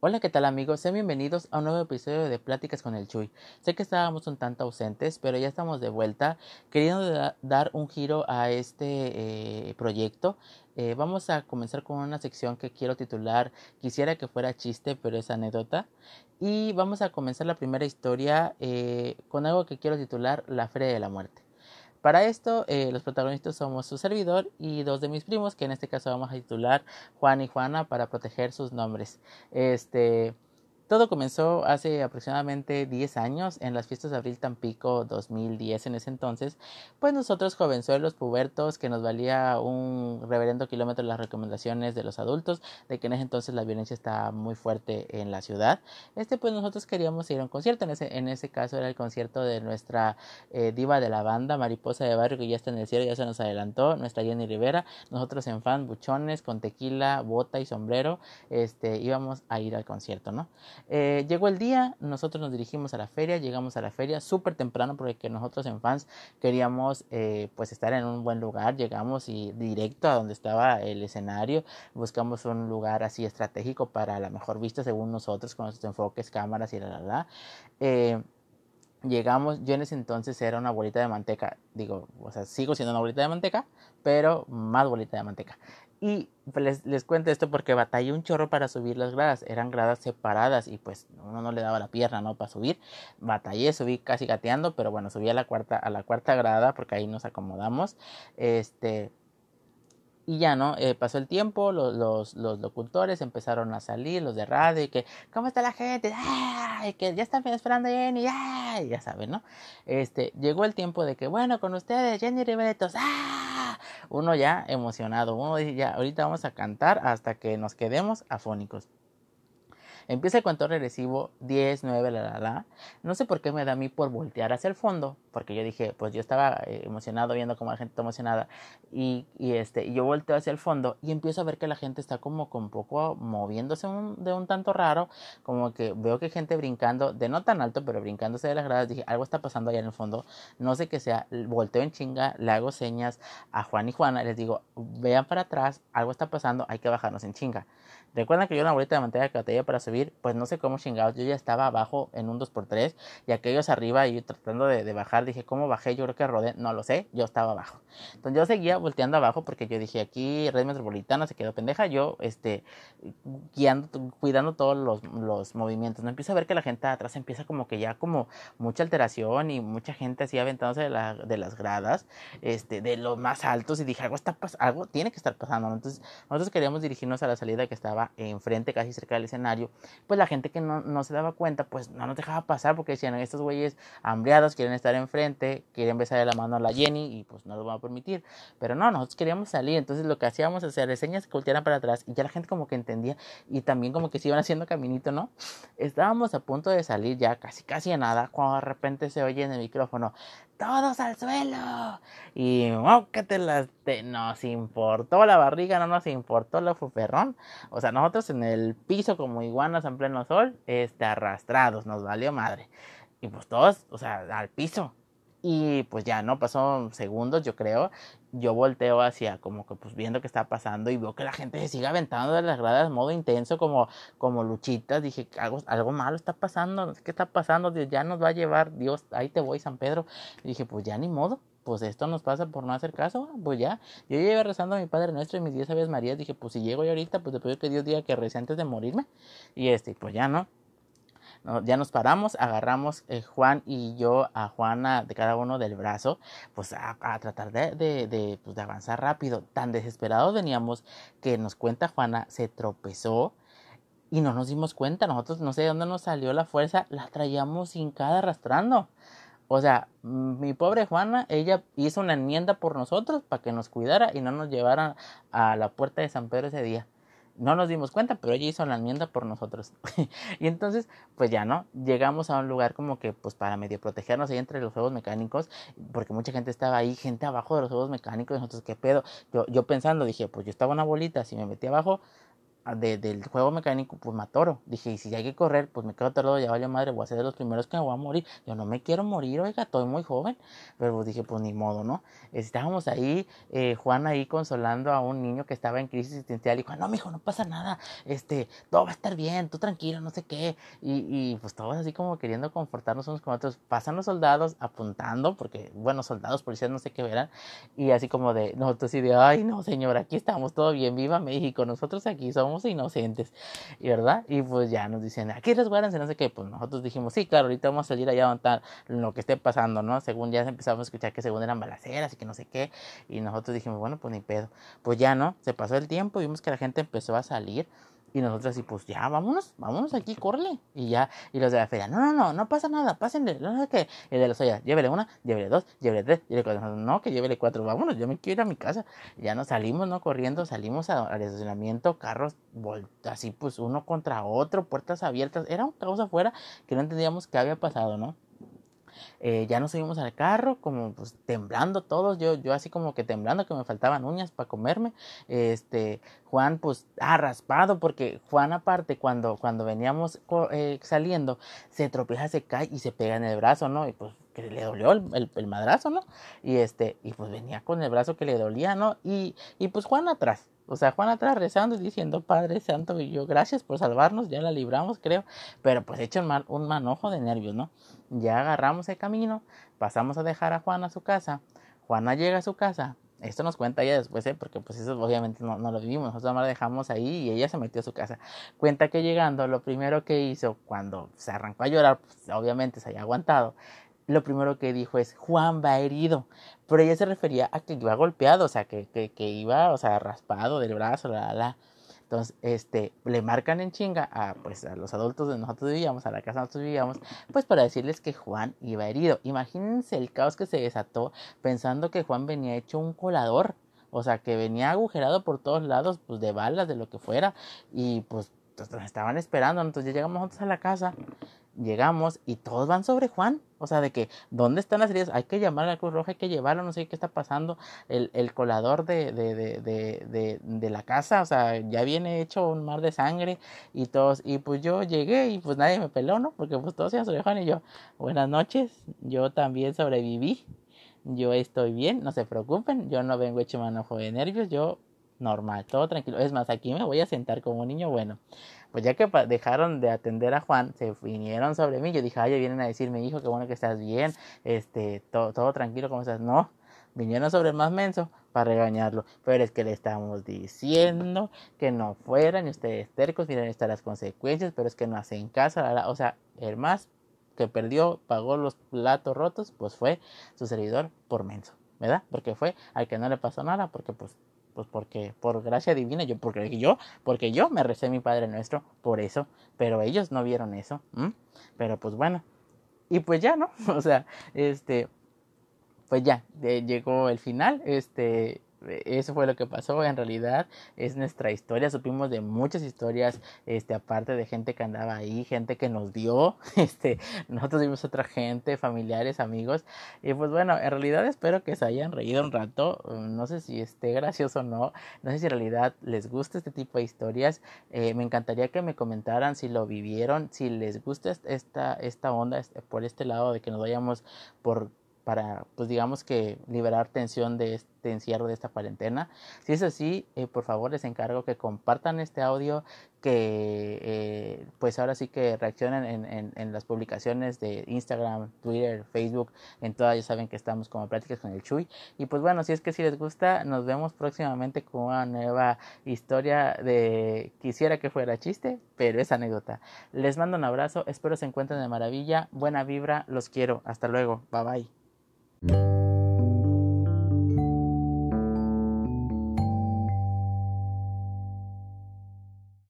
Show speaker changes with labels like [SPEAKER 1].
[SPEAKER 1] Hola, ¿qué tal amigos? Sean bienvenidos a un nuevo episodio de Pláticas con el Chuy. Sé que estábamos un tanto ausentes, pero ya estamos de vuelta, queriendo dar un giro a este eh, proyecto. Eh, vamos a comenzar con una sección que quiero titular Quisiera que fuera chiste, pero es anécdota. Y vamos a comenzar la primera historia eh, con algo que quiero titular La Feria de la Muerte. Para esto, eh, los protagonistas somos su servidor y dos de mis primos, que en este caso vamos a titular Juan y Juana para proteger sus nombres. Este, todo comenzó hace aproximadamente 10 años en las fiestas de Abril Tampico 2010 en ese entonces, pues nosotros jovenzuelos pubertos que nos valía un reverendo kilómetro las recomendaciones de los adultos de que en ese entonces la violencia estaba muy fuerte en la ciudad, este pues nosotros queríamos ir a un concierto, en ese, en ese caso era el concierto de nuestra eh, diva de la banda, Mariposa de Barrio, que ya está en el cielo, ya se nos adelantó, nuestra Jenny Rivera, nosotros en fan, buchones, con tequila, bota y sombrero, este, íbamos a ir al concierto, ¿no? Eh, llegó el día, nosotros nos dirigimos a la feria, llegamos a la feria súper temprano porque nosotros en fans queríamos eh, pues estar en un buen lugar, llegamos y directo a donde estaba el escenario, buscamos un lugar así estratégico para la mejor vista según nosotros con nuestros enfoques, cámaras y la la la. Eh, llegamos, yo en ese entonces era una bolita de manteca, digo, o sea, sigo siendo una bolita de manteca, pero más bolita de manteca. Y les, les cuento esto porque batallé un chorro para subir las gradas. Eran gradas separadas y pues uno no le daba la pierna, ¿no? Para subir. Batallé, subí casi gateando, pero bueno, subí a la cuarta, a la cuarta grada porque ahí nos acomodamos. Este, y ya, ¿no? Eh, pasó el tiempo, los, los, los, locutores empezaron a salir, los de radio, y que, ¿cómo está la gente? ¡Ah! Que ya están esperando a Jenny, ¡Ah! Ya saben, ¿no? Este, llegó el tiempo de que, bueno, con ustedes, Jenny Riveretos, ¡ah! Uno ya emocionado, uno dice, ya, ahorita vamos a cantar hasta que nos quedemos afónicos. Empieza el cuento regresivo 10, 9, la, la, la. No sé por qué me da a mí por voltear hacia el fondo, porque yo dije, pues yo estaba eh, emocionado viendo cómo la gente está emocionada y, y, este, yo volteo hacia el fondo y empiezo a ver que la gente está como con poco moviéndose de un tanto raro, como que veo que gente brincando, de no tan alto, pero brincándose de las gradas, dije, algo está pasando allá en el fondo, no sé qué sea, volteo en chinga, le hago señas a Juan y Juana, les digo, vean para atrás, algo está pasando, hay que bajarnos en chinga. Recuerdan que yo una bolita de manteca que batallé para subir, pues no sé cómo chingados, yo ya estaba abajo en un 2x3 y aquellos arriba y yo tratando de, de, bajar, dije, ¿cómo bajé? Yo creo que rodé, no lo sé, yo estaba abajo. Entonces yo seguía volteando abajo porque yo dije, aquí Red Metropolitana se quedó pendeja, yo este, guiando, cuidando todos los, los movimientos. No empiezo a ver que la gente atrás empieza como que ya como mucha alteración y mucha gente así aventándose de, la, de las gradas, este, de los más altos y dije, algo, está algo tiene que estar pasando. Entonces nosotros queríamos dirigirnos a la salida que estaba enfrente, casi cerca del escenario, pues la gente que no, no, se daba cuenta, pues no nos dejaba pasar porque decían, estos güeyes hambriados quieren estar enfrente, quieren besarle la mano a la Jenny y pues no lo van a permitir. Pero no, nosotros queríamos salir, entonces lo que hacíamos es hacer señas que voltearan para atrás y ya la gente como que entendía y también como que se iban haciendo caminito, ¿no? Estábamos a punto de salir ya casi casi a nada cuando de repente se oye en el micrófono, todos al suelo. Y oh, que te las te, nos importó la barriga, no nos importó la fuperrón. O sea, nosotros en el piso como iguanas en pleno sol, este, arrastrados, nos valió madre. Y pues todos, o sea, al piso. Y pues ya no pasó segundos, yo creo. Yo volteo hacia como que pues viendo qué está pasando y veo que la gente se sigue aventando de las gradas modo intenso como, como luchitas. Dije, algo, algo malo está pasando, qué está pasando, Dios ya nos va a llevar, Dios, ahí te voy, San Pedro. Y dije, pues ya ni modo, pues esto nos pasa por no hacer caso, pues ya. Yo llegué rezando a mi Padre Nuestro y mis diez aves Marías, dije, pues si llego yo ahorita, pues después que Dios diga que recé antes de morirme. Y este, pues ya no ya nos paramos, agarramos eh, Juan y yo a Juana de cada uno del brazo, pues a, tratar de, de, pues, de avanzar rápido. Tan desesperados veníamos que nos cuenta Juana, se tropezó y no nos dimos cuenta. Nosotros no sé de dónde nos salió la fuerza, la traíamos hincada arrastrando. O sea, mi pobre Juana, ella hizo una enmienda por nosotros para que nos cuidara y no nos llevara a la puerta de San Pedro ese día no nos dimos cuenta, pero ella hizo la enmienda por nosotros. y entonces, pues ya no, llegamos a un lugar como que, pues para medio protegernos ahí entre los juegos mecánicos, porque mucha gente estaba ahí, gente abajo de los juegos mecánicos, y nosotros, ¿qué pedo? Yo, yo pensando, dije, pues yo estaba una bolita, si me metí abajo, del juego mecánico, pues me atoro. Dije, y si hay que correr, pues me quedo atorado, ya vale madre, voy a ser de los primeros que me voy a morir. Yo no me quiero morir, oiga, estoy muy joven. Pero pues dije, pues ni modo, ¿no? Estábamos ahí, eh, Juan ahí consolando a un niño que estaba en crisis existencial y dijo, no, mijo, no pasa nada, este, todo va a estar bien, tú tranquilo, no sé qué. Y, y pues todos así como queriendo confortarnos unos con otros. Pasan los soldados apuntando, porque, bueno, soldados, policías, no sé qué verán. Y así como de, nosotros y de, ay, no, señor, aquí estamos, todo bien, viva México, nosotros aquí somos inocentes, y verdad, y pues ya nos dicen, aquí resguárdense, no sé qué, pues nosotros dijimos, sí, claro, ahorita vamos a salir allá donde está lo que esté pasando, ¿no? Según ya empezamos a escuchar que según eran balaceras y que no sé qué, y nosotros dijimos, bueno, pues ni pedo, pues ya, ¿no? Se pasó el tiempo, vimos que la gente empezó a salir, y nosotros así, pues ya, vámonos, vámonos aquí, córrele. Y ya, y los de la feria, no, no, no, no pasa nada, pásenle, no sé qué. Y de los ollas, llévele una, llévele dos, llévele tres, llévele cuatro. No, que llévele cuatro, vámonos, yo me quiero ir a mi casa. Y ya nos salimos, ¿no? Corriendo, salimos al estacionamiento, carros así, pues uno contra otro, puertas abiertas. Era un caos afuera que no entendíamos qué había pasado, ¿no? Eh, ya nos subimos al carro, como pues temblando todos, yo, yo así como que temblando, que me faltaban uñas para comerme. Este, Juan pues ha raspado, porque Juan aparte cuando, cuando veníamos eh, saliendo, se tropieza, se cae y se pega en el brazo, ¿no? Y pues que le dolió el, el, madrazo, ¿no? Y este, y pues venía con el brazo que le dolía, ¿no? Y, y pues Juan atrás, o sea, Juan atrás rezando y diciendo, Padre Santo, y yo, gracias por salvarnos, ya la libramos, creo. Pero pues hecho un, manojo de nervios, ¿no? Ya agarramos el camino, pasamos a dejar a Juan a su casa. Juana llega a su casa. Esto nos cuenta ella después, ¿eh? porque pues eso obviamente no, lo vivimos. Nosotros la dejamos ahí y ella se metió a su casa. Cuenta que llegando, lo primero que hizo cuando se arrancó a llorar, pues obviamente se había aguantado, lo primero que dijo es Juan va herido. Pero ella se refería a que iba golpeado, o sea, que, que, que iba, o sea, raspado del brazo, la, la. Entonces, este, le marcan en chinga a, pues, a los adultos de nosotros vivíamos, a la casa de nosotros vivíamos, pues para decirles que Juan iba herido. Imagínense el caos que se desató pensando que Juan venía hecho un colador. O sea, que venía agujerado por todos lados, pues de balas, de lo que fuera. Y pues estaban esperando. Entonces ya llegamos nosotros a la casa llegamos y todos van sobre Juan. O sea, de que, ¿dónde están las heridas? Hay que llamar a la Cruz Roja, hay que llevarlo, no sé qué está pasando. El, el colador de, de, de, de, de la casa, o sea, ya viene hecho un mar de sangre y todos. Y pues yo llegué y pues nadie me peló, ¿no? Porque pues todos iban sobre Juan y yo, buenas noches, yo también sobreviví. Yo estoy bien, no se preocupen, yo no vengo hecho manojo de nervios, yo normal, todo tranquilo. Es más, aquí me voy a sentar como un niño bueno pues ya que dejaron de atender a Juan, se vinieron sobre mí. Yo dije, ay, vienen a decirme, hijo, qué bueno que estás bien, este, todo, todo tranquilo, ¿cómo estás? No, vinieron sobre el más menso para regañarlo. Pero es que le estamos diciendo que no fueran y ustedes tercos, miren estas las consecuencias, pero es que no hacen caso. O sea, el más que perdió, pagó los platos rotos, pues fue su servidor por menso, ¿verdad? Porque fue al que no le pasó nada, porque pues pues porque por gracia divina yo porque yo porque yo me recé mi Padre Nuestro por eso pero ellos no vieron eso pero pues bueno y pues ya no o sea este pues ya llegó el final este eso fue lo que pasó en realidad es nuestra historia supimos de muchas historias este aparte de gente que andaba ahí gente que nos dio este nosotros vimos otra gente familiares amigos y pues bueno en realidad espero que se hayan reído un rato no sé si esté gracioso o no no sé si en realidad les gusta este tipo de historias eh, me encantaría que me comentaran si lo vivieron si les gusta esta esta onda este, por este lado de que nos vayamos por para, pues digamos que liberar tensión de este encierro, de esta cuarentena. Si es así, eh, por favor les encargo que compartan este audio, que eh, pues ahora sí que reaccionen en, en, en, las publicaciones de Instagram, Twitter, Facebook, en todas ya saben que estamos como Prácticas con el Chuy. Y pues bueno, si es que si les gusta, nos vemos próximamente con una nueva historia de quisiera que fuera chiste, pero es anécdota. Les mando un abrazo, espero se encuentren de maravilla, buena vibra, los quiero, hasta luego, bye bye. Thank you.